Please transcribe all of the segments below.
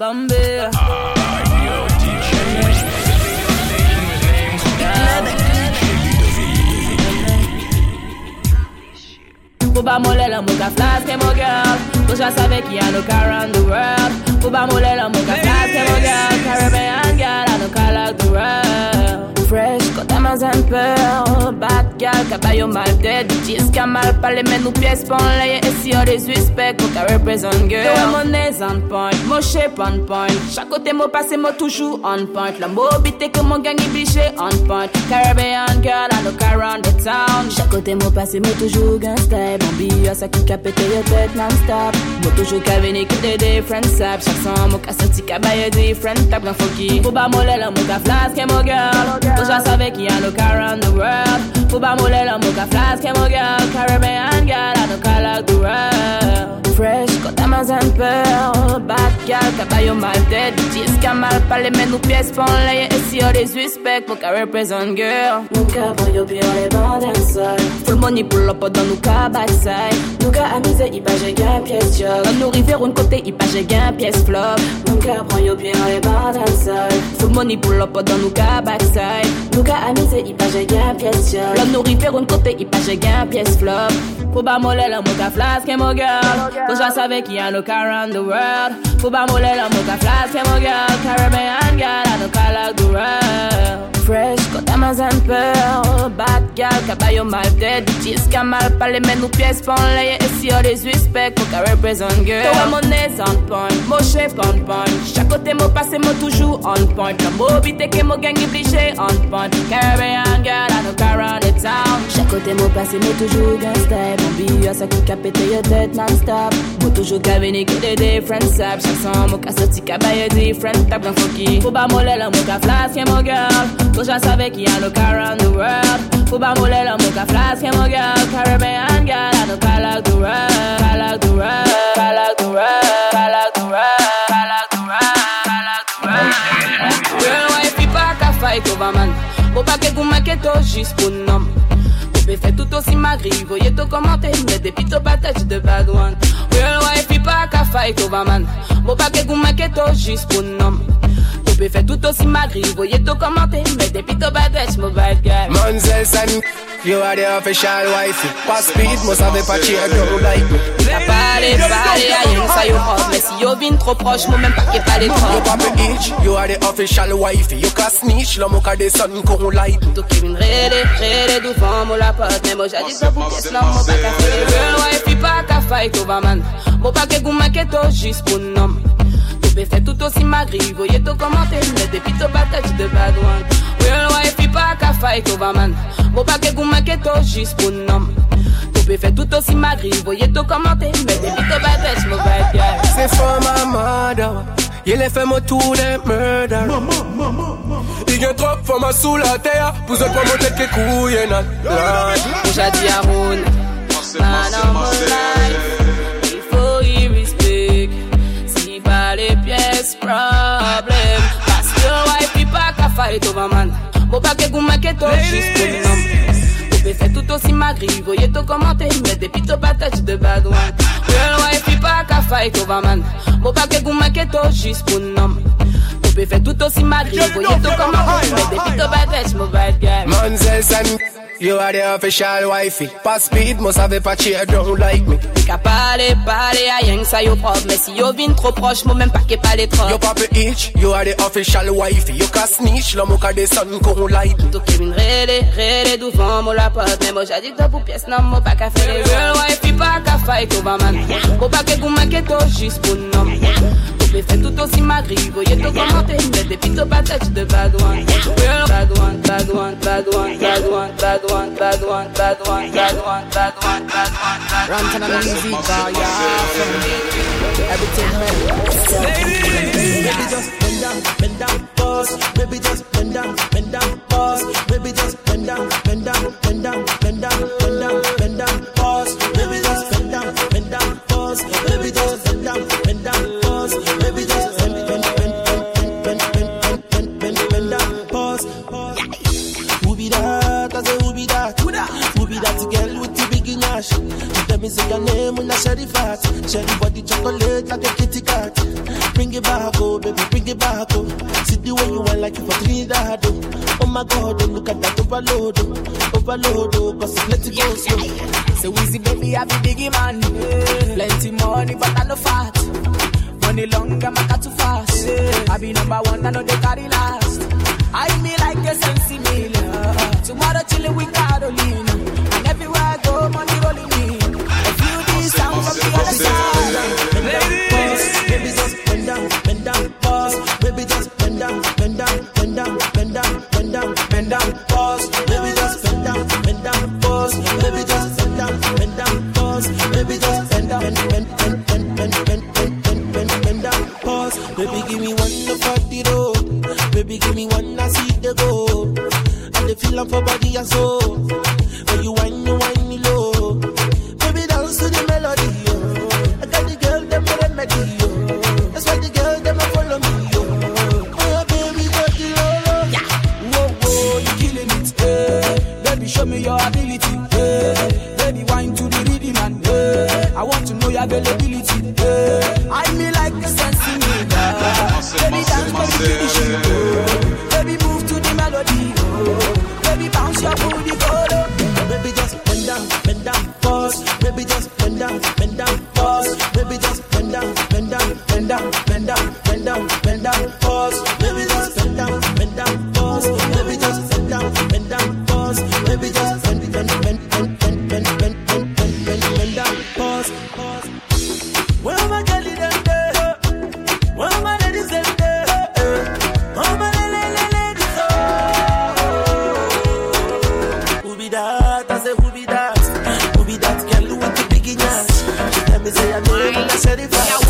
Bambi. Pou ba mole la mou ka flaske mo girl Pou ja save ki an nou ka round the world. Pou ba mole la mou ka flaske mo girl Caribbean girl an nou ka like the world Fresh, man zan peur Bad gal, kaba yo mal dead. Bitches ka mal pale men nou pies pon leye E si yo disrespect, pou ka represent girl. Yo mon nez on point, mo shape on point. Chak kote mo pase mo toujou on point. La mo bite ke mon gang ibliche on point. Caribbean girl, an nou ka round the town. Chak kote mo pase mo toujou gen style Bambi yo sa ki ka pete yo tet non-stop. Mo toujou ka veni ki de different sap Chak son mo ka senti ka baye different. Tap Gan foki, pou ba mole la mo ka flaske mo girl Never sabe que I look around the world. Fuba mole la mocha flask, my girl. Caribbean girl, I don't call out the world. Fresh, kote man zan peur Bad gal, kaba yo mal dead Bitches ka mal pale men nou pies pon leye E si yo disrespect, pou ka represent girl. Ka pi an le banden sol Full money pull up dan nou ka backside Nou ka amize i pa gen pièce job. An nou kote i pa je gen pièce flop. Ka pi an le banden sol Full money pull up dan nou ka backside Nou ka amize i pa je gen pièce job. An nou rive roun kote i pa je gen pièce flop. Pou ba mole la mou ka flaske mo girl Cause I saw Vicky, I look around the world. Fuba mole, I'm a flask, I'm girl. Caribbean girl, I look the world. fresh. Quand Amazon peur Bad girl, caballo mal dead Disque mal, pas les mêmes ou pièces Panlay et si on les suspects. Qu'on represent girl Toi mon aise on point. Mon chef on point. Chaque côté mon passé mon toujours on point. La mobité que mon gang obligé on point. Caribbean girl I know car on the town Chaque côté mon passé mon toujours gangster Mon billet ça qui a pété your tête non-stop. Mon toujours gavini que des different saps. Chaque son mon cas sorti caballo different. Table en funky Faut pas moller la mon cas flasque mon girl. Cause I saw Becky and look around the world. Cuba Molela, Mocha Flask, and my girl. Caribbean girl, I know I like the world. I like the world. I like the world. I like the world. I like the world. I like the. Girl, why people can fight over man? Go back and go make it just pour nom. Bébé fait tout aussi magri, voyez tout commenter, mais depuis tout partage de bad one. Real wife, pas qu'à fight over man? Bon paquet goût maquette juste pour nom. Bébé fait tout aussi magri, voyez to commenter Mais depuis to patate, mo bad guy Manzel San, you are the official wifey. Pass speed, must have a patchy, I don't like me. T'as parlé, parlé, aïe, ça yo hot Mais si yo vin trop proche, moi même pas qu'est pas les trop papa itch, you are the official wifey. You can snitch, la moka de sun kon light. Tout qui vin rele, rele devant moi la pote Mais moi j'ai dit ça pour pièce, non, moi pas qu'à faire Girl, wife, pas qu'à fight over man Moi pas goût, que to juste pour nom Bébé fait tout aussi magri, voyez to commenter Mais depuis to patate de bad one Real wife, pas qu'à fight over man Moi pas qu'à goût, que to juste pour nom Bébé fait tout aussi magri, voyez to commenter Mais depuis to patate, mo bad guy Say for my mother, you left him to them murder. Il y a trop de femmes sous la terre, pour se promoter que couilles nan. Moi j'ai dit à Moon Man of my life fight over man Bobake gumaketo, she's pulling on Bébé tout aussi magri, voyez tout des pito de bad Girl, why pipa ka fight over man Bobake gumaketo, she's pulling on Bébé fait tout aussi magri, voyez tout commenter Mais des pito mon bad guy you are the official wifey. Pass speed, must have a patchy, I don't like me. Ka pale, pale, a rien que ça yo propre Mais si yo vin trop proche, moi même pas qu'est pas les trop You papa itch, you are the official wifey. You can snitch, la moka de sun kon light. Tout qui vin rele, rele devant moi la pote Mais moi que pour pièce, non, moi pas qu'à faire les Real wife, il pas qu'à fight over man. Faut pas que vous manquez to juste pour nom Bébé fait tout aussi magri, voyez tout commenter Mais depuis to patate de bad one Real bad one, bad one, bad one, bad one, bad one, bad one, bad one, bad one, bad one, bad one, the music yeah. Everything. Baby Let me say your name when I share the fast. Share the body chocolate like a kitty cat. Bring it back, oh baby, bring it back, oh. See the way you want like you for Trinidad, oh. Oh my God, oh, look at that overload, oh. Overload, oh, cause it's let it go slow. So easy, baby, I be biggie man. Plenty money, but I no fat. Money long, I'm too fast. I be number one, I know they carry last. I be like a sense dance. Baby, give me one for the road. Baby, give me one I see the go. And the feeling for body and soul. When you whine, me, whine me low. Baby, dance to the melody. yo. I got the girl them for remedy. yo. That's why the girl them a follow me. Oh. Oh, baby, got the low. Yeah. Whoa, whoa, you killing it. Hey. Baby, show me your ability. Hey. Baby, whine to the rhythm and hey. I want to know your availability. there.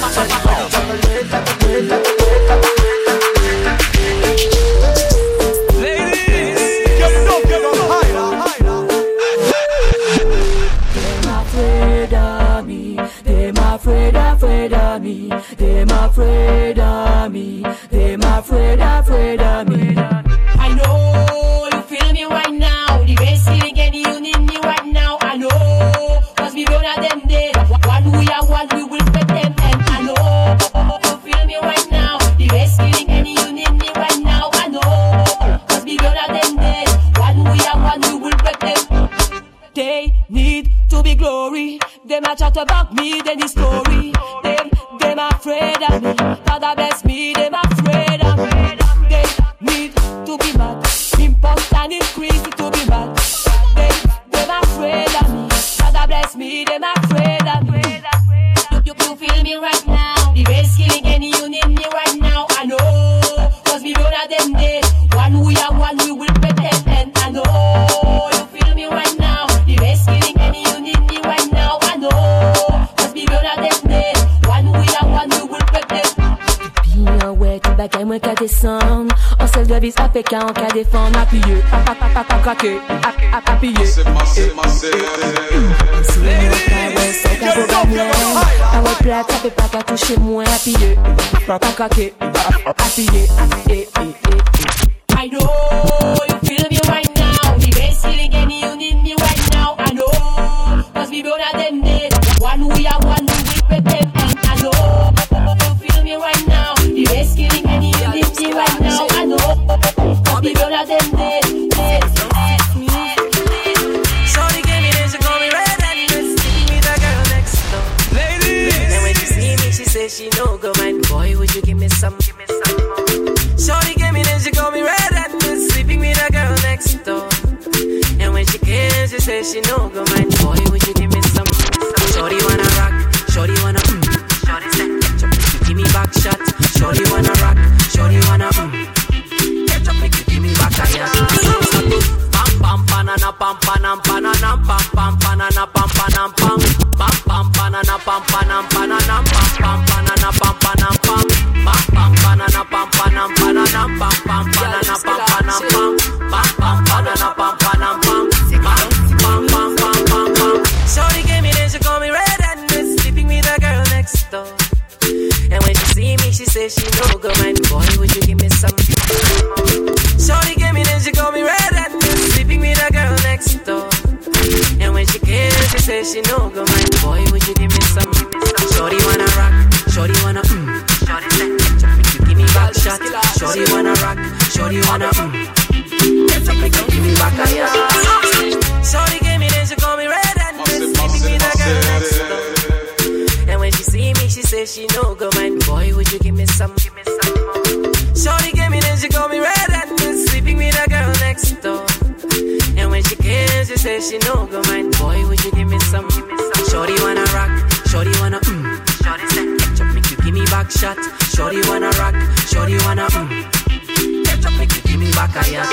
chocolate, chocolate, chocolate. plat, I know you feel me right she know go mind. Boy, would you give me some? some shorty wanna rock, shorty wanna mm. Shorty say, give me back shot. Shorty wanna rock, shorty wanna mm. Get up, make you give me back a yeah. bam, banana, bam, banana, bam, panana pam pam panana pam bam, banana, bam, banana, bam, pam panam panana pam pam panana pam panam pam pam pam panana pam panam panana pam pam she no go mind. Boy, would you give me some? Shorty wanna rock, shorty wanna mm. Shorty say, you give me back shot. Shorty wanna rock, shorty wanna mm. Give me back a Shorty gave me then she call me red and sleeping with a girl next door. And when she see me, she say she no go mind. Boy, would you give me some? Give me some more. Shorty gave me then she call me red and sleeping with a girl next door. And when she came, she say she no go mind some? Shorty wanna rock, shorty wanna mm. Shorty said, ketchup make you give me back shot. Shorty wanna rock, shorty wanna mm. Ketchup make you give me back a yacht.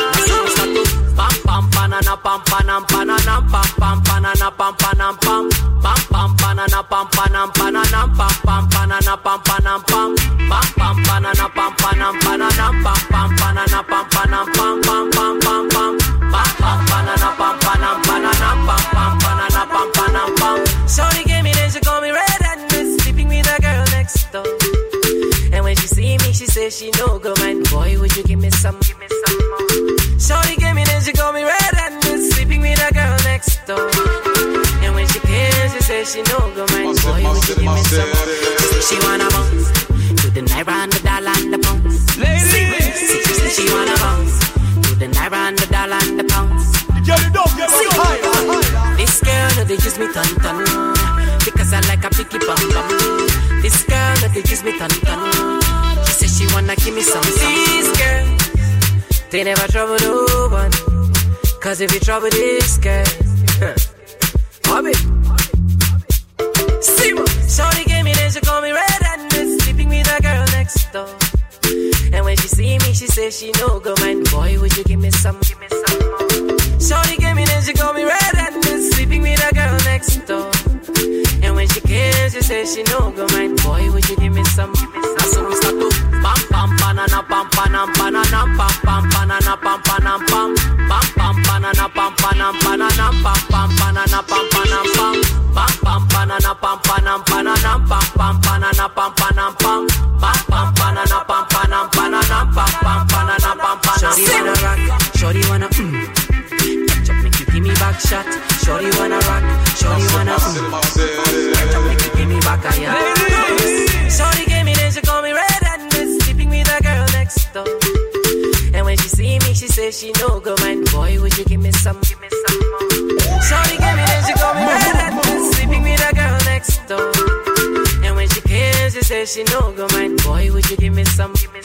Pam pam banana pam panam panana pam pam banana pam panam pam pam pam banana pam panam panana pam pam banana pam panam pam pam pam she no go mind. Boy, would you give me some, give me some more? Shorty gave me then she call me red and sleeping with a girl next door. And when she came, she say she no go mind. Boy, would you give me some more? She wanna bounce to the naira and the dollar and the pounds. See, she wanna bounce to the naira and the dollar and the pounds. Get it up, get it higher. This girl, no, they use me ton ton Because I like a picky bum bum This girl, no, they use me ton ton She says she wanna give me some some girl, they never trouble no one Cause if you trouble this girl Hobby See what? Shorty gave me then she call me red and sleeping with a girl next door And when she see me, she say she no go mind Boy, would you give me some, give me some more Shorty gave me then she call me red and sleeping with a girl next door. And when she came, she said she no go mind. Boy, would you give me some? Give me some. So we start to pam pam panam banana pam pam banana pam panam pam pam pam banana pam panam banana pam pam banana pam panam pam pam pam banana pam panam banana pam pam banana pam panam pam pam pam banana pam panam banana pam pam banana pam panam. Shorty wanna rock, shorty wanna mm. Ketchup make you give me back shot. Shorty wanna say she no go mind. Boy, would you give me some, give me some?